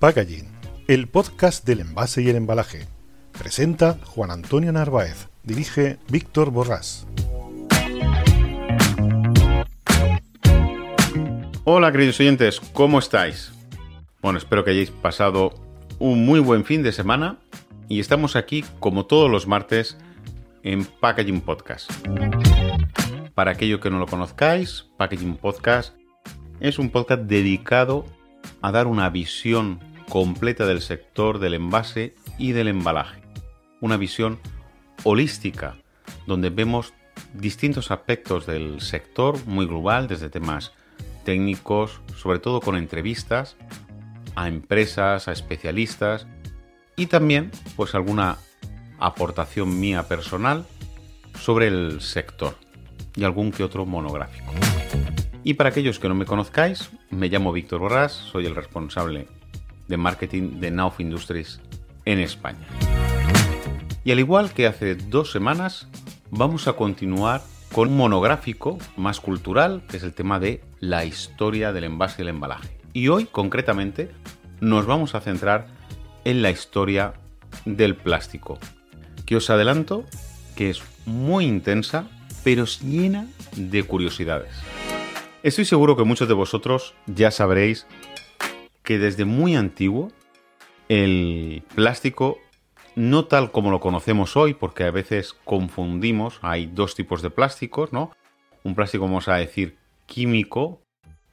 Packaging, el podcast del envase y el embalaje. Presenta Juan Antonio Narváez, dirige Víctor Borrás. Hola queridos oyentes, ¿cómo estáis? Bueno, espero que hayáis pasado un muy buen fin de semana y estamos aquí como todos los martes en Packaging Podcast. Para aquellos que no lo conozcáis, Packaging Podcast es un podcast dedicado a dar una visión completa del sector del envase y del embalaje. Una visión holística, donde vemos distintos aspectos del sector muy global, desde temas técnicos, sobre todo con entrevistas a empresas, a especialistas y también pues alguna aportación mía personal sobre el sector y algún que otro monográfico. Y para aquellos que no me conozcáis, me llamo Víctor Borrás, soy el responsable de marketing de Nauf Industries en España. Y al igual que hace dos semanas, vamos a continuar con un monográfico más cultural, que es el tema de la historia del envase y el embalaje. Y hoy, concretamente, nos vamos a centrar en la historia del plástico, que os adelanto que es muy intensa, pero llena de curiosidades. Estoy seguro que muchos de vosotros ya sabréis que desde muy antiguo el plástico, no tal como lo conocemos hoy, porque a veces confundimos, hay dos tipos de plásticos, ¿no? Un plástico, vamos a decir, químico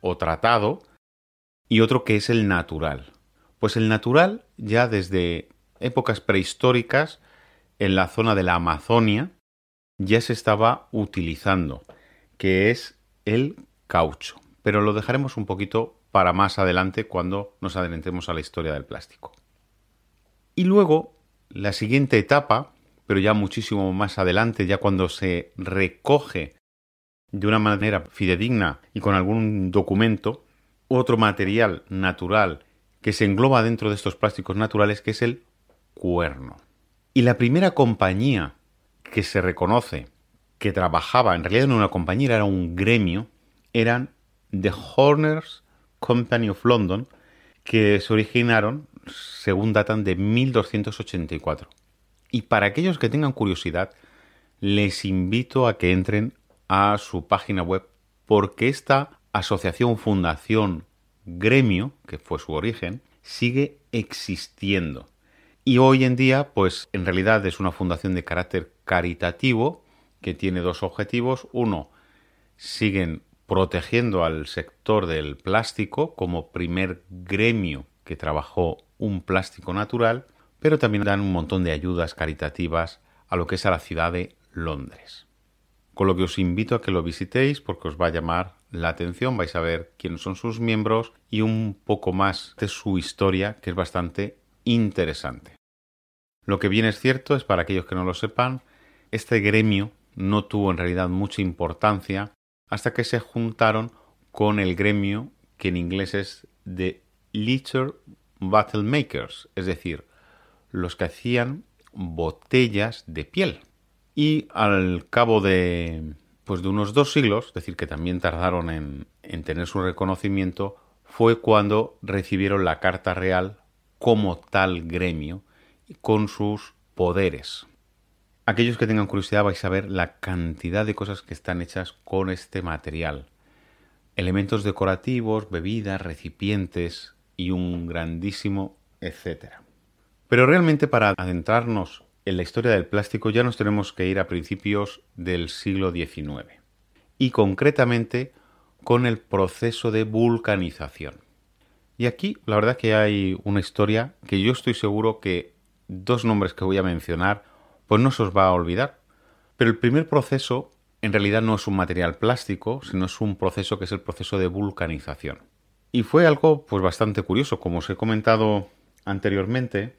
o tratado, y otro que es el natural. Pues el natural, ya desde épocas prehistóricas, en la zona de la Amazonia, ya se estaba utilizando, que es el caucho. Pero lo dejaremos un poquito para más adelante cuando nos adelantemos a la historia del plástico. Y luego, la siguiente etapa, pero ya muchísimo más adelante, ya cuando se recoge de una manera fidedigna y con algún documento, otro material natural que se engloba dentro de estos plásticos naturales, que es el cuerno. Y la primera compañía que se reconoce que trabajaba, en realidad no una compañía, era un gremio, eran The Horners Company of London, que se originaron, según datan, de 1284. Y para aquellos que tengan curiosidad, les invito a que entren a su página web porque esta asociación, fundación, gremio, que fue su origen, sigue existiendo. Y hoy en día, pues en realidad es una fundación de carácter caritativo que tiene dos objetivos. Uno, siguen protegiendo al sector del plástico como primer gremio que trabajó un plástico natural, pero también dan un montón de ayudas caritativas a lo que es a la ciudad de Londres. Con lo que os invito a que lo visitéis porque os va a llamar la atención, vais a ver quiénes son sus miembros y un poco más de su historia, que es bastante interesante. Lo que bien es cierto es para aquellos que no lo sepan, este gremio no tuvo en realidad mucha importancia hasta que se juntaron con el gremio que en inglés es de Litter Battle Makers, es decir, los que hacían botellas de piel. Y al cabo de, pues de unos dos siglos, es decir, que también tardaron en, en tener su reconocimiento, fue cuando recibieron la Carta Real como tal gremio con sus poderes. Aquellos que tengan curiosidad vais a ver la cantidad de cosas que están hechas con este material. Elementos decorativos, bebidas, recipientes y un grandísimo etcétera. Pero realmente para adentrarnos en la historia del plástico ya nos tenemos que ir a principios del siglo XIX. Y concretamente con el proceso de vulcanización. Y aquí la verdad que hay una historia que yo estoy seguro que dos nombres que voy a mencionar, pues no se os va a olvidar. Pero el primer proceso en realidad no es un material plástico, sino es un proceso que es el proceso de vulcanización. Y fue algo pues bastante curioso, como os he comentado anteriormente,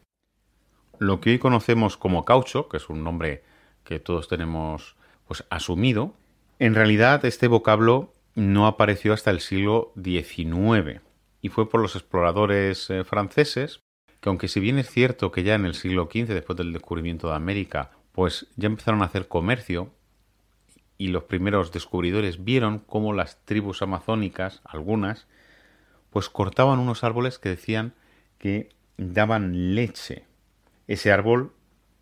lo que hoy conocemos como caucho, que es un nombre que todos tenemos pues asumido, en realidad este vocablo no apareció hasta el siglo XIX y fue por los exploradores eh, franceses que aunque si bien es cierto que ya en el siglo XV, después del descubrimiento de América, pues ya empezaron a hacer comercio y los primeros descubridores vieron cómo las tribus amazónicas, algunas, pues cortaban unos árboles que decían que daban leche. Ese árbol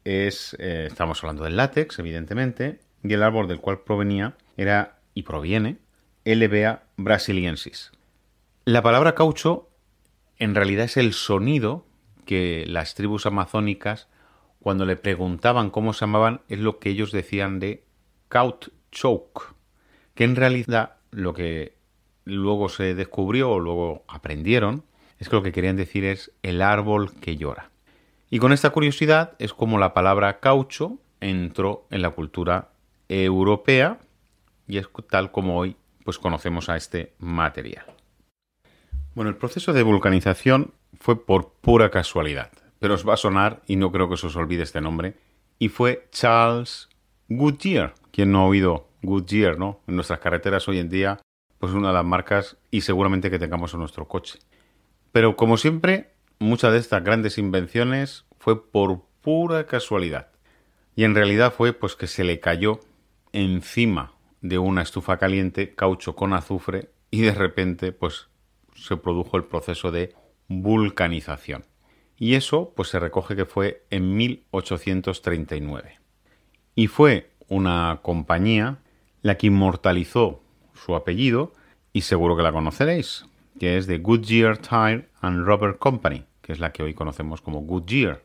es, eh, estamos hablando del látex, evidentemente, y el árbol del cual provenía era y proviene LBA brasiliensis. La palabra caucho en realidad es el sonido que las tribus amazónicas, cuando le preguntaban cómo se llamaban, es lo que ellos decían de cautchouc, que en realidad lo que luego se descubrió o luego aprendieron es que lo que querían decir es el árbol que llora. Y con esta curiosidad es como la palabra caucho entró en la cultura europea y es tal como hoy pues conocemos a este material. Bueno, el proceso de vulcanización fue por pura casualidad, pero os va a sonar y no creo que os olvide este nombre, y fue Charles Goodyear. quien no ha oído Goodyear, no? En nuestras carreteras hoy en día, pues una de las marcas y seguramente que tengamos en nuestro coche. Pero como siempre, muchas de estas grandes invenciones fue por pura casualidad. Y en realidad fue pues que se le cayó encima de una estufa caliente caucho con azufre y de repente pues se produjo el proceso de vulcanización. Y eso pues se recoge que fue en 1839. Y fue una compañía la que inmortalizó su apellido y seguro que la conoceréis, que es de Goodyear Tire and Rubber Company, que es la que hoy conocemos como Goodyear.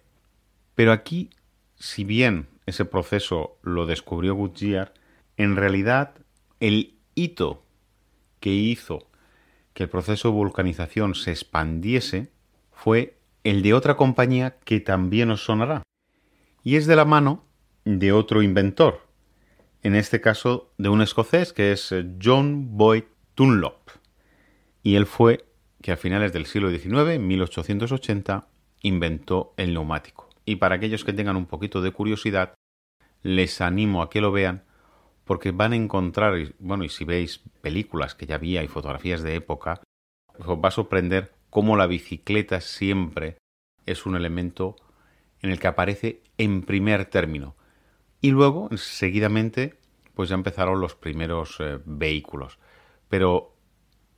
Pero aquí, si bien ese proceso lo descubrió Goodyear, en realidad el hito que hizo que el proceso de vulcanización se expandiese fue el de otra compañía que también os sonará. Y es de la mano de otro inventor, en este caso de un escocés que es John Boyd Dunlop. Y él fue que a finales del siglo XIX, en 1880, inventó el neumático. Y para aquellos que tengan un poquito de curiosidad, les animo a que lo vean porque van a encontrar, bueno, y si veis películas que ya había y fotografías de época, os va a sorprender cómo la bicicleta siempre es un elemento en el que aparece en primer término. Y luego, seguidamente, pues ya empezaron los primeros eh, vehículos. Pero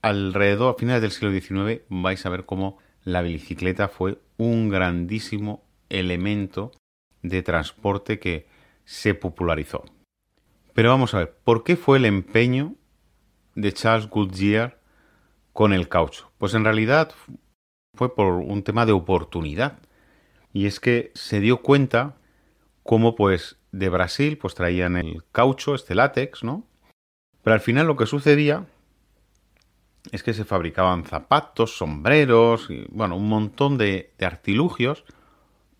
alrededor, a finales del siglo XIX, vais a ver cómo la bicicleta fue un grandísimo elemento de transporte que se popularizó. Pero vamos a ver, ¿por qué fue el empeño de Charles Goodyear con el caucho? Pues en realidad fue por un tema de oportunidad. Y es que se dio cuenta cómo pues de Brasil pues traían el caucho, este látex, ¿no? Pero al final lo que sucedía es que se fabricaban zapatos, sombreros, y, bueno, un montón de, de artilugios,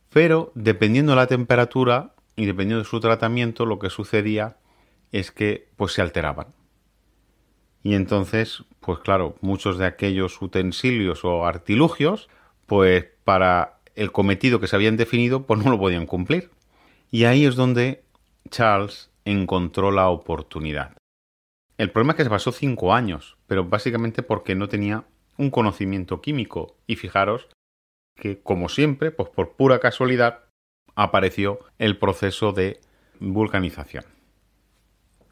pero dependiendo de la temperatura y dependiendo de su tratamiento, lo que sucedía es que pues se alteraban. Y entonces, pues claro, muchos de aquellos utensilios o artilugios, pues para el cometido que se habían definido, pues no lo podían cumplir. Y ahí es donde Charles encontró la oportunidad. El problema es que se pasó cinco años, pero básicamente porque no tenía un conocimiento químico. Y fijaros que, como siempre, pues por pura casualidad, apareció el proceso de vulcanización.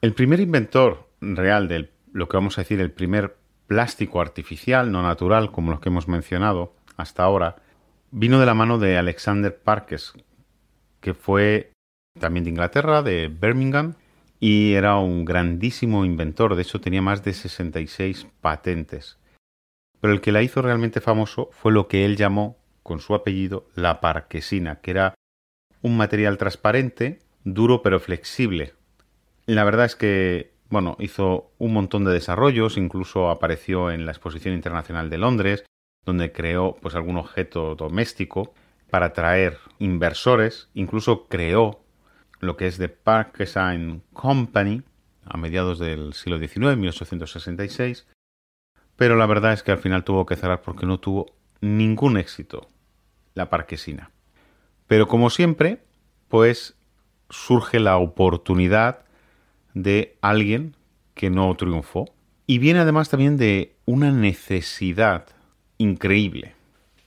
El primer inventor real de lo que vamos a decir el primer plástico artificial, no natural, como los que hemos mencionado hasta ahora, vino de la mano de Alexander Parkes, que fue también de Inglaterra, de Birmingham, y era un grandísimo inventor, de hecho tenía más de 66 patentes. Pero el que la hizo realmente famoso fue lo que él llamó, con su apellido, la parquesina, que era un material transparente, duro pero flexible, la verdad es que, bueno, hizo un montón de desarrollos, incluso apareció en la Exposición Internacional de Londres, donde creó pues algún objeto doméstico. para atraer inversores, incluso creó lo que es The Park Design Company a mediados del siglo XIX, 1866, pero la verdad es que al final tuvo que cerrar porque no tuvo ningún éxito la parquesina. Pero como siempre, pues surge la oportunidad de alguien que no triunfó y viene además también de una necesidad increíble.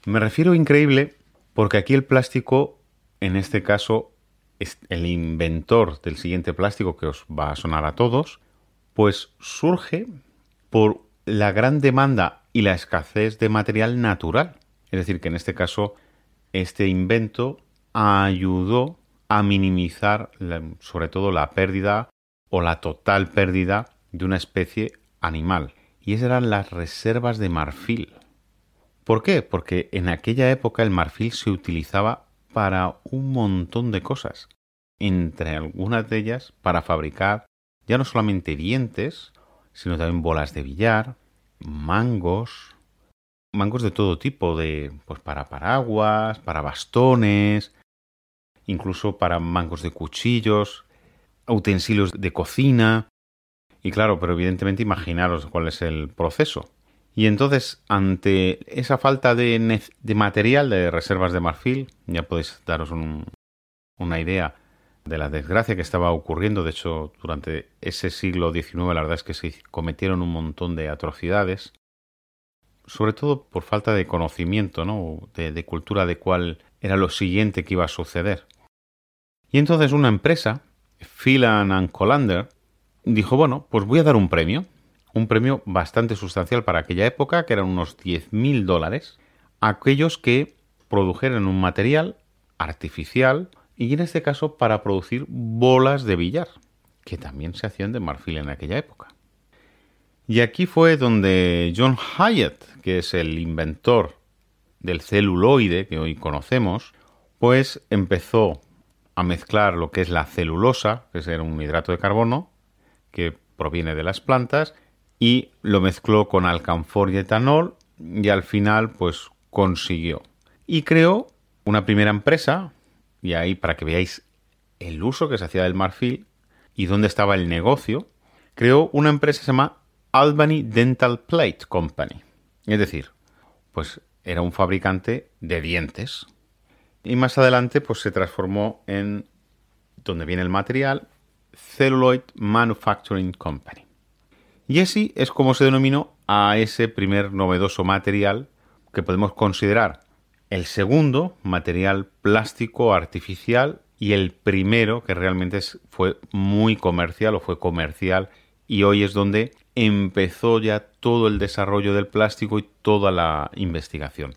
Me refiero increíble porque aquí el plástico, en este caso, es el inventor del siguiente plástico que os va a sonar a todos, pues surge por la gran demanda y la escasez de material natural. Es decir, que en este caso este invento ayudó a minimizar sobre todo la pérdida o la total pérdida de una especie animal. Y esas eran las reservas de marfil. ¿Por qué? Porque en aquella época el marfil se utilizaba para un montón de cosas. Entre algunas de ellas para fabricar ya no solamente dientes, sino también bolas de billar, mangos, mangos de todo tipo, de pues para paraguas, para bastones, incluso para mangos de cuchillos, utensilios de cocina. Y claro, pero evidentemente imaginaros cuál es el proceso. Y entonces, ante esa falta de, material de reservas de marfil, ya podéis daros una idea de la desgracia que estaba ocurriendo. De hecho, durante ese siglo XIX la verdad es que se cometieron un montón de atrocidades, sobre todo por falta de conocimiento, ¿no? de, de cultura de cuál era lo siguiente que iba a suceder. Y entonces una empresa, Phelan and Colander, dijo, bueno, pues voy a dar un premio, un premio bastante sustancial para aquella época, que eran unos 10.000 dólares, a aquellos que produjeran un material artificial y en este caso para producir bolas de billar, que también se hacían de marfil en aquella época. Y aquí fue donde John Hyatt, que es el inventor del celuloide que hoy conocemos, pues empezó a mezclar lo que es la celulosa, que es un hidrato de carbono, que proviene de las plantas, y lo mezcló con alcanfor y etanol, y al final pues consiguió. Y creó una primera empresa y ahí, para que veáis el uso que se hacía del marfil y dónde estaba el negocio, creó una empresa que se llama Albany Dental Plate Company. Es decir, pues era un fabricante de dientes. Y más adelante, pues se transformó en, donde viene el material, Celluloid Manufacturing Company. Y así es como se denominó a ese primer novedoso material que podemos considerar el segundo, material plástico artificial, y el primero, que realmente fue muy comercial o fue comercial, y hoy es donde empezó ya todo el desarrollo del plástico y toda la investigación.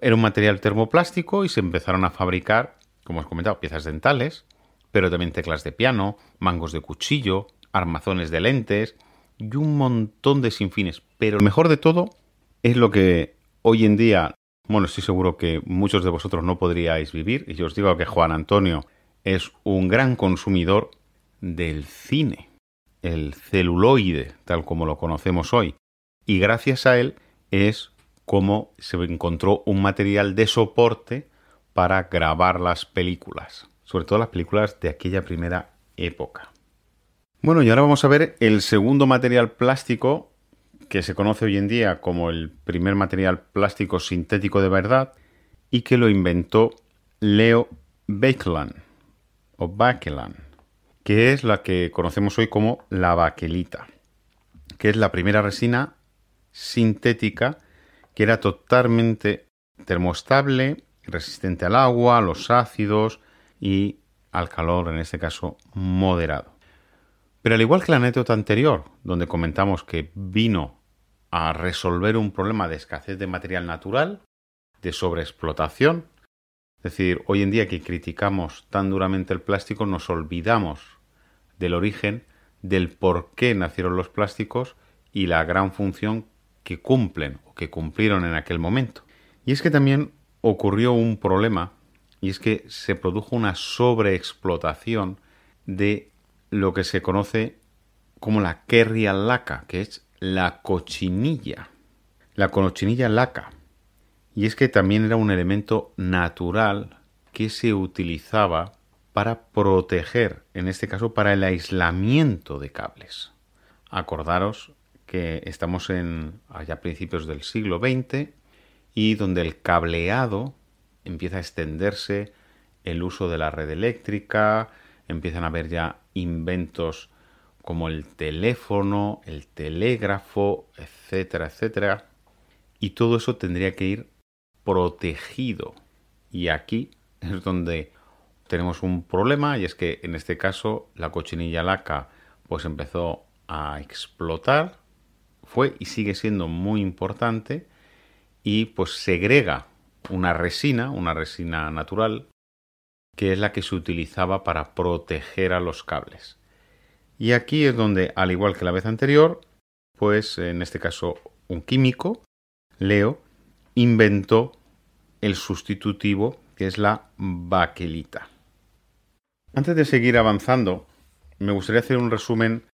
Era un material termoplástico y se empezaron a fabricar, como os he comentado, piezas dentales, pero también teclas de piano, mangos de cuchillo, armazones de lentes y un montón de sinfines. Pero lo mejor de todo es lo que hoy en día bueno, estoy seguro que muchos de vosotros no podríais vivir, y yo os digo que Juan Antonio es un gran consumidor del cine, el celuloide, tal como lo conocemos hoy. Y gracias a él es como se encontró un material de soporte para grabar las películas, sobre todo las películas de aquella primera época. Bueno, y ahora vamos a ver el segundo material plástico que se conoce hoy en día como el primer material plástico sintético de verdad y que lo inventó Leo Baekeland o Baekeland, que es la que conocemos hoy como la baquelita, que es la primera resina sintética que era totalmente termostable, resistente al agua, a los ácidos y al calor, en este caso moderado. Pero al igual que la anécdota anterior, donde comentamos que vino a resolver un problema de escasez de material natural, de sobreexplotación. Es decir, hoy en día que criticamos tan duramente el plástico, nos olvidamos del origen, del por qué nacieron los plásticos y la gran función que cumplen o que cumplieron en aquel momento. Y es que también ocurrió un problema y es que se produjo una sobreexplotación de lo que se conoce como la kerria laca, que es la cochinilla, la cochinilla laca. Y es que también era un elemento natural que se utilizaba para proteger, en este caso para el aislamiento de cables. Acordaros que estamos en allá principios del siglo XX y donde el cableado empieza a extenderse, el uso de la red eléctrica, empiezan a haber ya inventos como el teléfono, el telégrafo, etcétera, etcétera. Y todo eso tendría que ir protegido. Y aquí es donde tenemos un problema y es que en este caso la cochinilla laca pues empezó a explotar, fue y sigue siendo muy importante y pues segrega una resina, una resina natural, que es la que se utilizaba para proteger a los cables. Y aquí es donde, al igual que la vez anterior, pues en este caso un químico, Leo, inventó el sustitutivo que es la baquelita. Antes de seguir avanzando, me gustaría hacer un resumen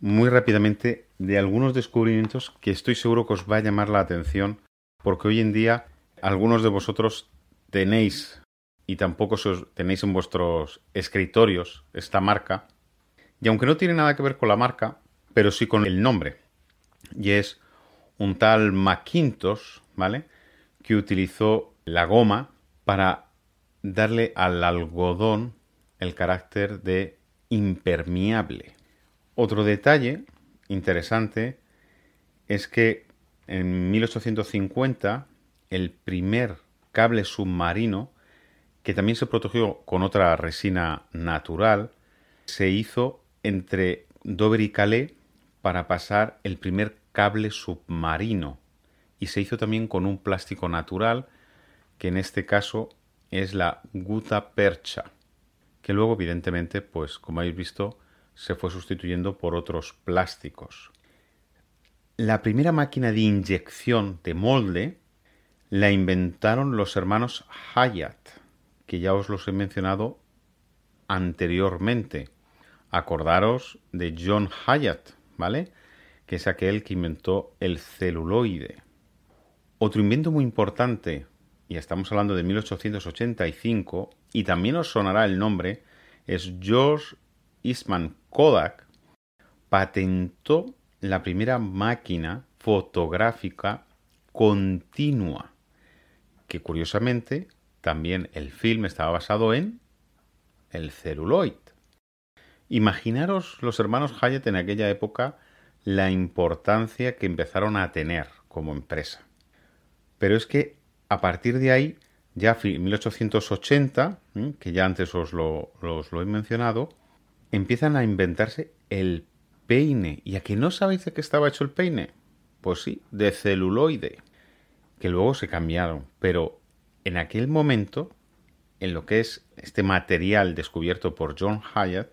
muy rápidamente de algunos descubrimientos que estoy seguro que os va a llamar la atención, porque hoy en día algunos de vosotros tenéis y tampoco tenéis en vuestros escritorios esta marca, y aunque no tiene nada que ver con la marca, pero sí con el nombre, y es un tal Macintosh, ¿vale? Que utilizó la goma para darle al algodón el carácter de impermeable. Otro detalle interesante es que en 1850 el primer cable submarino, que también se protegió con otra resina natural, se hizo entre Dover y Calais para pasar el primer cable submarino. Y se hizo también con un plástico natural que en este caso es la guta percha que luego evidentemente pues como habéis visto se fue sustituyendo por otros plásticos. La primera máquina de inyección de molde la inventaron los hermanos Hyatt, que ya os los he mencionado anteriormente. Acordaros de John Hyatt, ¿vale? Que es aquel que inventó el celuloide. Otro invento muy importante, y estamos hablando de 1885, y también os sonará el nombre, es George Eastman Kodak, patentó la primera máquina fotográfica continua que curiosamente también el film estaba basado en el celuloid. Imaginaros los hermanos Hyatt en aquella época la importancia que empezaron a tener como empresa. Pero es que a partir de ahí, ya en 1880, que ya antes os lo he mencionado, empiezan a inventarse el peine. ¿Y a que no sabéis de qué estaba hecho el peine? Pues sí, de celuloide que luego se cambiaron, pero en aquel momento, en lo que es este material descubierto por John Hyatt,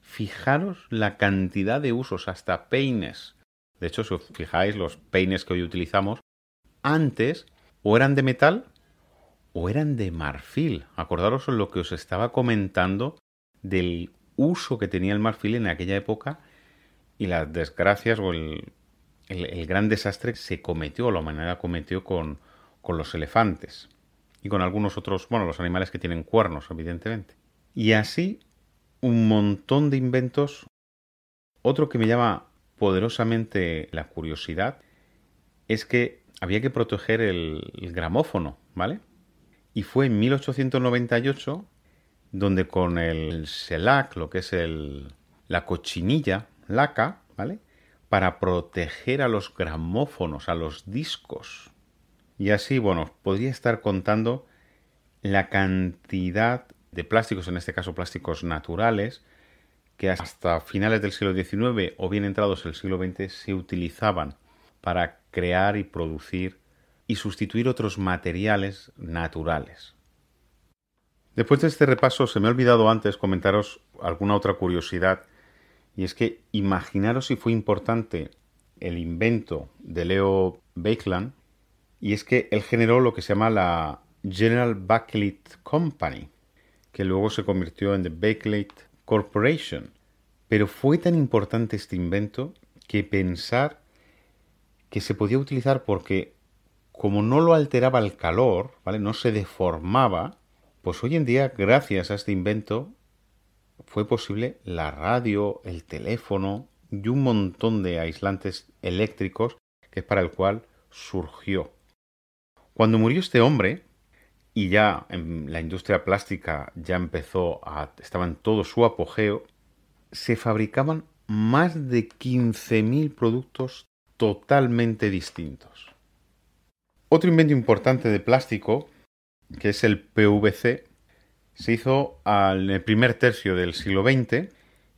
fijaros la cantidad de usos, hasta peines. De hecho, si os fijáis, los peines que hoy utilizamos, antes o eran de metal o eran de marfil. Acordaros lo que os estaba comentando del uso que tenía el marfil en aquella época y las desgracias o el, el, gran desastre se cometió, la humanidad cometió con, con los elefantes y con algunos otros, bueno, los animales que tienen cuernos, evidentemente. Y así un montón de inventos. Otro que me llama poderosamente la curiosidad es que había que proteger el, gramófono, ¿vale? Y fue en 1898 donde con el SELAC, lo que es el, la cochinilla laca, ¿vale? para proteger a los gramófonos, a los discos. Y así, bueno, podría estar contando la cantidad de plásticos, en este caso plásticos naturales, que hasta finales del siglo XIX o bien entrados el siglo XX se utilizaban para crear y producir y sustituir otros materiales naturales. Después de este repaso se me ha olvidado antes comentaros alguna otra curiosidad y es que imaginaros si fue importante el invento de Leo Baekeland, y es que él generó lo que se llama la General Bakelite Company, que luego se convirtió en The Bakelite Corporation. Pero fue tan importante este invento que pensar que se podía utilizar porque como no lo alteraba el calor, ¿vale? No se deformaba, pues hoy en día, gracias a este invento, fue posible la radio, el teléfono y un montón de aislantes eléctricos que es para el cual surgió. Cuando murió este hombre, y ya en la industria plástica ya empezó a. estaba en todo su apogeo, se fabricaban más de 15.000 productos totalmente distintos. Otro invento importante de plástico, que es el PVC, se hizo el primer tercio del siglo XX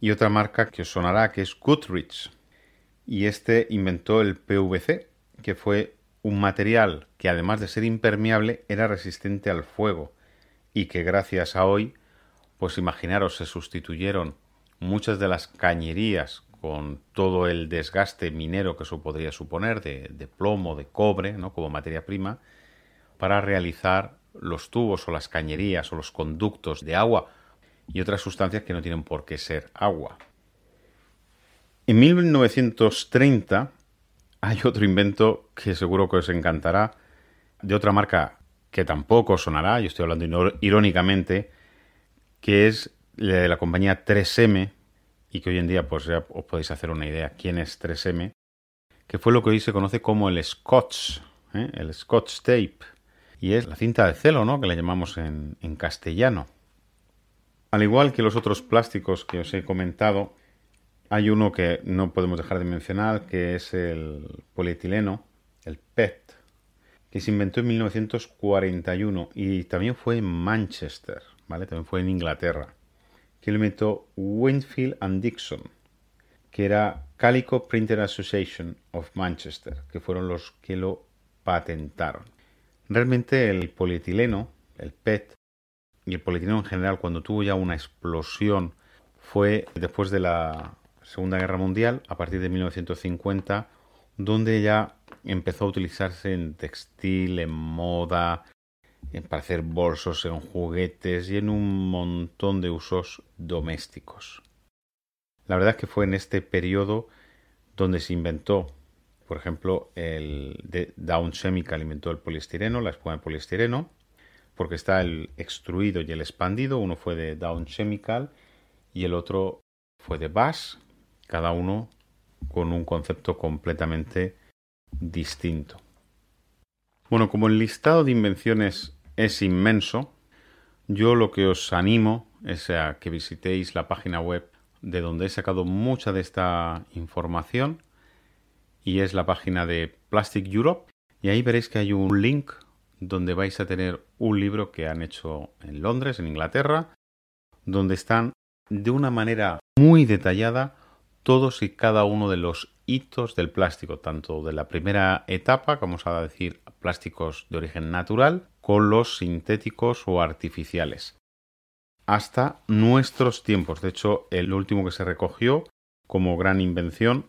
y otra marca que os sonará que es Goodrich. Y este inventó el PVC, que fue un material que además de ser impermeable era resistente al fuego y que gracias a hoy, pues imaginaros, se sustituyeron muchas de las cañerías con todo el desgaste minero que eso podría suponer de, plomo, de cobre, ¿no? como materia prima, para realizar los tubos o las cañerías o los conductos de agua y otras sustancias que no tienen por qué ser agua. En 1930 hay otro invento que seguro que os encantará, de otra marca que tampoco sonará, yo estoy hablando irónicamente, que es de la compañía 3M, y que hoy en día pues ya os podéis hacer una idea quién es 3M, que fue lo que hoy se conoce como el Scotch, ¿eh? el Scotch Tape, y es la cinta de celo, ¿no? que le llamamos en, en castellano. Al igual que los otros plásticos que os he comentado, hay uno que no podemos dejar de mencionar, que es el polietileno, el PET, que se inventó en 1941 y también fue en Manchester, ¿vale? También fue en Inglaterra, que lo inventó Winfield and Dixon, que era Calico Printer Association of Manchester, que fueron los que lo patentaron. Realmente el polietileno, el PET, y el polietileno en general, cuando tuvo ya una explosión, fue después de la Segunda Guerra Mundial, a partir de 1950, donde ya empezó a utilizarse en textil, en moda, para hacer bolsos, en juguetes y en un montón de usos domésticos. La verdad es que fue en este periodo donde se inventó, por ejemplo, el de Down Chemical inventó el poliestireno, la espuma de poliestireno, porque está el extruido y el expandido, uno fue de Down Chemical y el otro fue de Bass, cada uno con un concepto completamente distinto. Bueno, como el listado de invenciones es inmenso, yo lo que os animo es a que visitéis la página web de donde he sacado mucha de esta información y es la página de Plastic Europe y ahí veréis que hay un link donde vais a tener un libro que han hecho en Londres, en Inglaterra, donde están de una manera muy detallada todos y cada uno de los hitos del plástico, tanto de la primera etapa, vamos a decir plásticos de origen natural, con los sintéticos o artificiales, hasta nuestros tiempos. De hecho, el último que se recogió como gran invención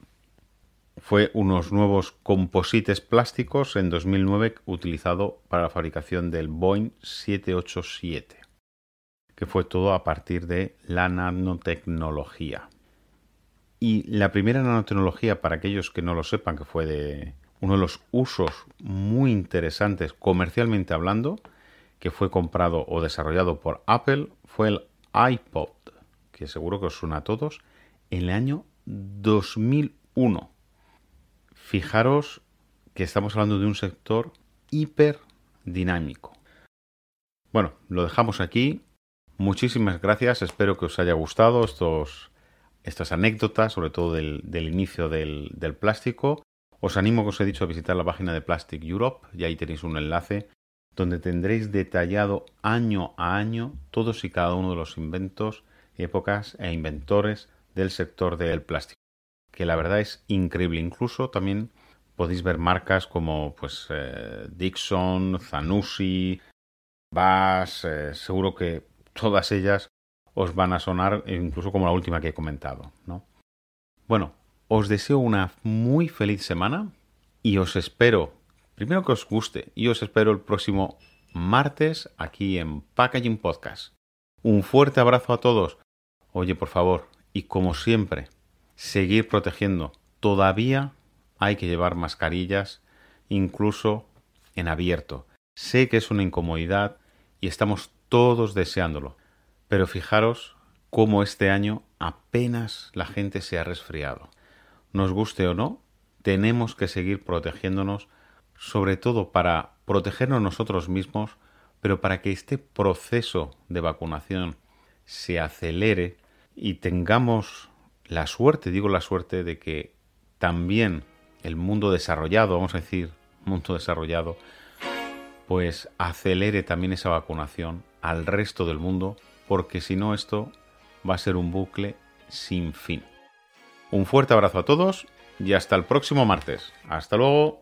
fue unos nuevos composites plásticos en 2009 utilizado para la fabricación del Boeing 787, que fue todo a partir de la nanotecnología. Y la primera nanotecnología, para aquellos que no lo sepan, que fue de uno de los usos muy interesantes comercialmente hablando, que fue comprado o desarrollado por Apple, fue el iPod, que seguro que os suena a todos, en el año 2001. Fijaros que estamos hablando de un sector hiperdinámico. Bueno, lo dejamos aquí. Muchísimas gracias, espero que os haya gustado estos estas anécdotas, sobre todo del, inicio del, del, plástico. Os animo, como os he dicho, a visitar la página de Plastic Europe y ahí tenéis un enlace donde tendréis detallado año a año todos y cada uno de los inventos, épocas e inventores del sector del plástico. Que la verdad es increíble. Incluso también podéis ver marcas como pues eh, Dixon, Zanussi, Bass, eh, seguro que todas ellas os van a sonar incluso como la última que he comentado, ¿no? Bueno, os deseo una muy feliz semana y os espero, primero que os guste, y os espero el próximo martes aquí en Packaging Podcast. Un fuerte abrazo a todos. Oye, por favor, y como siempre, seguir protegiendo. Todavía hay que llevar mascarillas, incluso en abierto. Sé que es una incomodidad y estamos todos deseándolo, pero fijaros cómo este año apenas la gente se ha resfriado. Nos guste o no, tenemos que seguir protegiéndonos, sobre todo para protegernos nosotros mismos, pero para que este proceso de vacunación se acelere y tengamos la suerte, digo la suerte, de que también el mundo desarrollado, vamos a decir, mundo desarrollado, pues acelere también esa vacunación al resto del mundo, porque si no esto va a ser un bucle sin fin. Un fuerte abrazo a todos y hasta el próximo martes. Hasta luego.